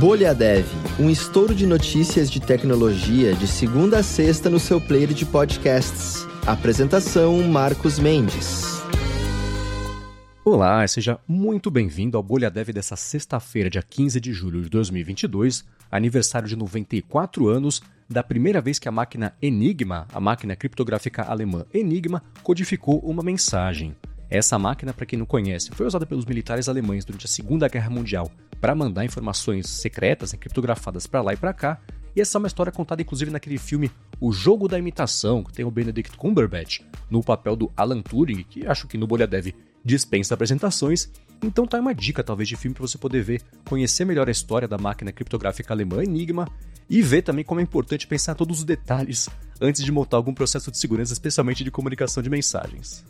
Bolha Dev, um estouro de notícias de tecnologia de segunda a sexta no seu player de podcasts. Apresentação Marcos Mendes. Olá, seja muito bem-vindo ao Bolha Dev dessa sexta-feira, dia 15 de julho de 2022, aniversário de 94 anos da primeira vez que a máquina Enigma, a máquina criptográfica alemã Enigma, codificou uma mensagem. Essa máquina, para quem não conhece, foi usada pelos militares alemães durante a Segunda Guerra Mundial para mandar informações secretas, criptografadas para lá e para cá. E essa é uma história contada inclusive naquele filme O Jogo da Imitação, que tem o Benedict Cumberbatch no papel do Alan Turing, que acho que no Bolha Dev dispensa apresentações. Então tá uma dica talvez de filme para você poder ver, conhecer melhor a história da máquina criptográfica alemã Enigma e ver também como é importante pensar todos os detalhes antes de montar algum processo de segurança, especialmente de comunicação de mensagens.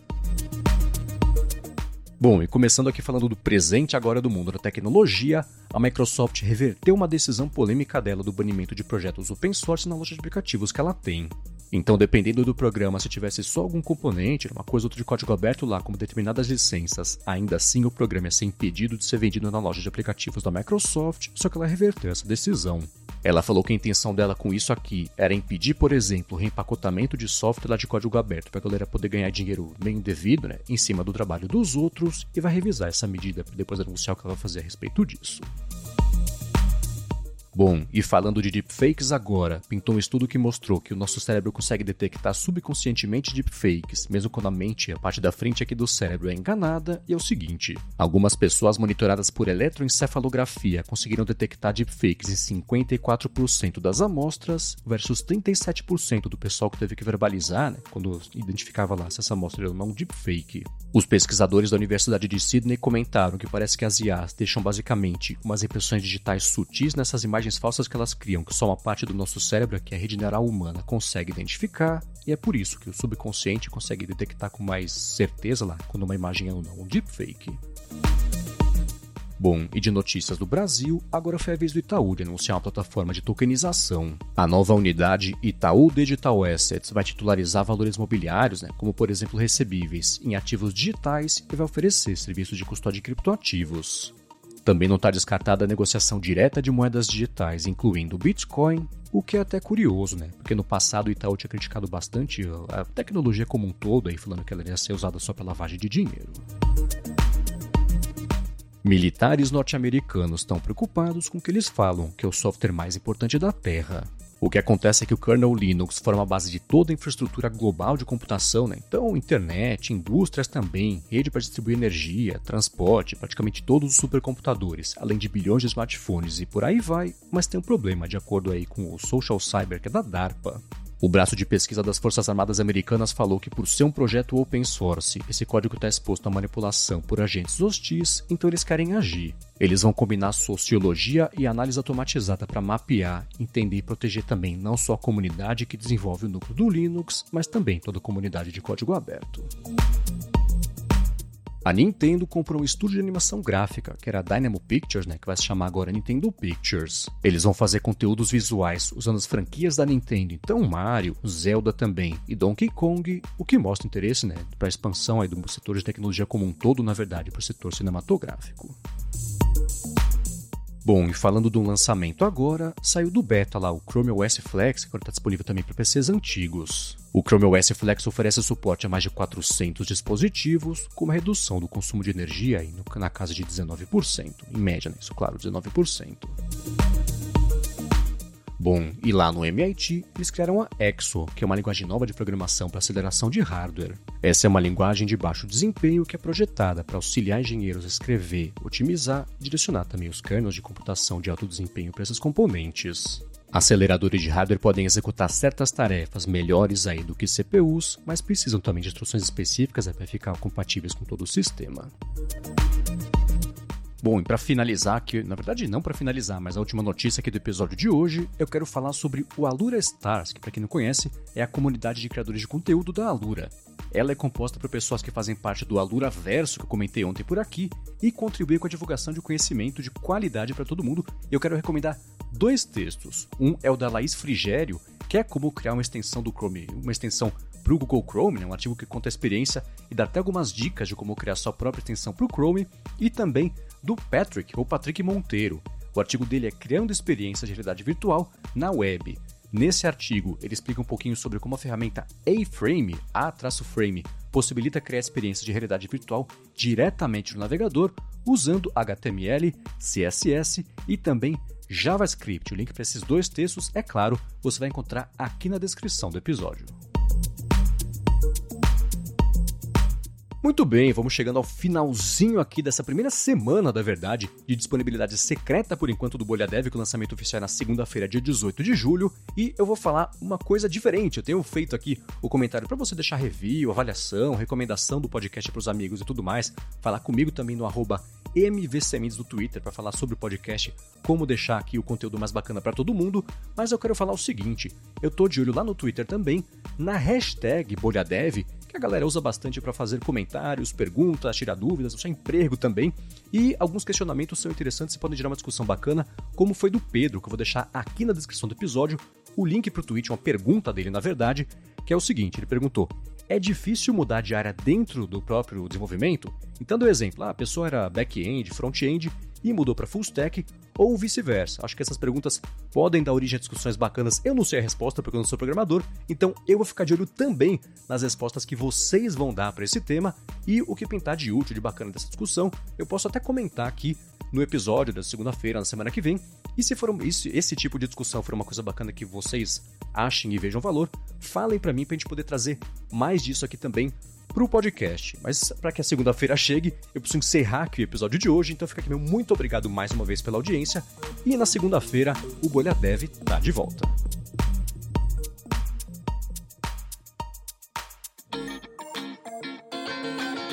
Bom, e começando aqui falando do presente agora do mundo da tecnologia, a Microsoft reverteu uma decisão polêmica dela do banimento de projetos open source na loja de aplicativos que ela tem. Então, dependendo do programa, se tivesse só algum componente, uma coisa ou outra de código aberto lá, como determinadas licenças, ainda assim o programa ia ser impedido de ser vendido na loja de aplicativos da Microsoft, só que ela reverteu essa decisão. Ela falou que a intenção dela com isso aqui era impedir, por exemplo, o reempacotamento de software de código aberto para a galera poder ganhar dinheiro bem devido, né, em cima do trabalho dos outros, e vai revisar essa medida depois anunciar o que ela vai fazer a respeito disso. Bom, e falando de deepfakes agora, pintou um estudo que mostrou que o nosso cérebro consegue detectar subconscientemente deepfakes, mesmo quando a mente, a parte da frente aqui do cérebro, é enganada, e é o seguinte: algumas pessoas monitoradas por eletroencefalografia conseguiram detectar deepfakes em 54% das amostras, versus 37% do pessoal que teve que verbalizar, né, quando identificava lá se essa amostra era um deepfake. Os pesquisadores da Universidade de Sydney comentaram que parece que as IAs deixam basicamente umas impressões digitais sutis nessas imagens imagens falsas que elas criam, que só uma parte do nosso cérebro, que é a rede neural humana, consegue identificar, e é por isso que o subconsciente consegue detectar com mais certeza lá quando uma imagem é ou não um deepfake. Bom, e de notícias do Brasil, agora foi a vez do Itaú de anunciar uma plataforma de tokenização. A nova unidade Itaú Digital Assets vai titularizar valores mobiliários, né, como por exemplo recebíveis, em ativos digitais e vai oferecer serviços de custódia de criptoativos. Também não está descartada a negociação direta de moedas digitais, incluindo o Bitcoin, o que é até curioso, né? Porque no passado o Itaú tinha criticado bastante a tecnologia como um todo, aí falando que ela ia ser usada só pela lavagem de dinheiro. Militares norte-americanos estão preocupados com o que eles falam que é o software mais importante da Terra. O que acontece é que o kernel Linux forma a base de toda a infraestrutura global de computação, né? Então, internet, indústrias também, rede para distribuir energia, transporte, praticamente todos os supercomputadores, além de bilhões de smartphones e por aí vai. Mas tem um problema, de acordo aí com o Social Cyber, que é da DARPA. O braço de pesquisa das Forças Armadas Americanas falou que, por ser um projeto open source, esse código está exposto à manipulação por agentes hostis, então eles querem agir. Eles vão combinar sociologia e análise automatizada para mapear, entender e proteger também não só a comunidade que desenvolve o núcleo do Linux, mas também toda a comunidade de código aberto. A Nintendo comprou um estúdio de animação gráfica, que era a Dynamo Pictures, né, que vai se chamar agora Nintendo Pictures. Eles vão fazer conteúdos visuais usando as franquias da Nintendo, então Mario, Zelda também e Donkey Kong, o que mostra interesse né, para a expansão aí do setor de tecnologia como um todo, na verdade, para o setor cinematográfico. Bom, e falando do lançamento agora, saiu do beta lá o Chrome OS Flex, que agora está disponível também para PCs antigos. O Chrome OS Flex oferece suporte a mais de 400 dispositivos, com uma redução do consumo de energia aí na casa de 19%, em média, né? isso claro, 19%. Bom, e lá no MIT, eles criaram a EXO, que é uma linguagem nova de programação para aceleração de hardware. Essa é uma linguagem de baixo desempenho que é projetada para auxiliar engenheiros a escrever, otimizar e direcionar também os kernels de computação de alto desempenho para esses componentes. Aceleradores de hardware podem executar certas tarefas melhores aí do que CPUs, mas precisam também de instruções específicas para ficar compatíveis com todo o sistema. Bom, e para finalizar aqui, na verdade não para finalizar, mas a última notícia aqui do episódio de hoje, eu quero falar sobre o Alura Stars, que para quem não conhece, é a comunidade de criadores de conteúdo da Alura. Ela é composta por pessoas que fazem parte do Alura Verso, que eu comentei ontem por aqui, e contribui com a divulgação de conhecimento de qualidade para todo mundo. Eu quero recomendar dois textos. Um é o da Laís Frigério, que é como criar uma extensão do Chrome, uma extensão para o Google Chrome, né, um artigo que conta a experiência e dá até algumas dicas de como criar sua própria extensão para o Chrome, e também do Patrick, ou Patrick Monteiro. O artigo dele é Criando Experiências de Realidade Virtual na Web. Nesse artigo, ele explica um pouquinho sobre como a ferramenta A-Frame, A-Frame, possibilita criar experiências de realidade virtual diretamente no navegador usando HTML, CSS e também JavaScript. O link para esses dois textos, é claro, você vai encontrar aqui na descrição do episódio. Muito bem, vamos chegando ao finalzinho aqui dessa primeira semana, da verdade, de disponibilidade secreta por enquanto do Bolha Dev, com o lançamento oficial é na segunda-feira, dia 18 de julho, e eu vou falar uma coisa diferente. Eu tenho feito aqui o comentário para você deixar review, avaliação, recomendação do podcast para os amigos e tudo mais. Falar comigo também no arroba do Twitter para falar sobre o podcast, como deixar aqui o conteúdo mais bacana para todo mundo, mas eu quero falar o seguinte, eu tô de olho lá no Twitter também, na hashtag BolhaDev, que a galera usa bastante para fazer comentários, perguntas, tirar dúvidas, achar emprego também. E alguns questionamentos são interessantes e podem gerar uma discussão bacana, como foi do Pedro, que eu vou deixar aqui na descrição do episódio o link para o tweet, uma pergunta dele, na verdade, que é o seguinte: ele perguntou. É difícil mudar de área dentro do próprio desenvolvimento? Então, deu exemplo: ah, a pessoa era back-end, front-end e mudou para full stack, ou vice-versa. Acho que essas perguntas podem dar origem a discussões bacanas. Eu não sei a resposta porque eu não sou programador, então eu vou ficar de olho também nas respostas que vocês vão dar para esse tema e o que pintar de útil, de bacana dessa discussão. Eu posso até comentar aqui no episódio da segunda-feira, na semana que vem. E se for esse, esse tipo de discussão for uma coisa bacana que vocês achem e vejam valor, falem para mim para a gente poder trazer mais disso aqui também para o podcast. Mas para que a segunda-feira chegue, eu preciso encerrar aqui o episódio de hoje, então fica aqui meu muito obrigado mais uma vez pela audiência. E na segunda-feira, o Bolha Dev tá de volta.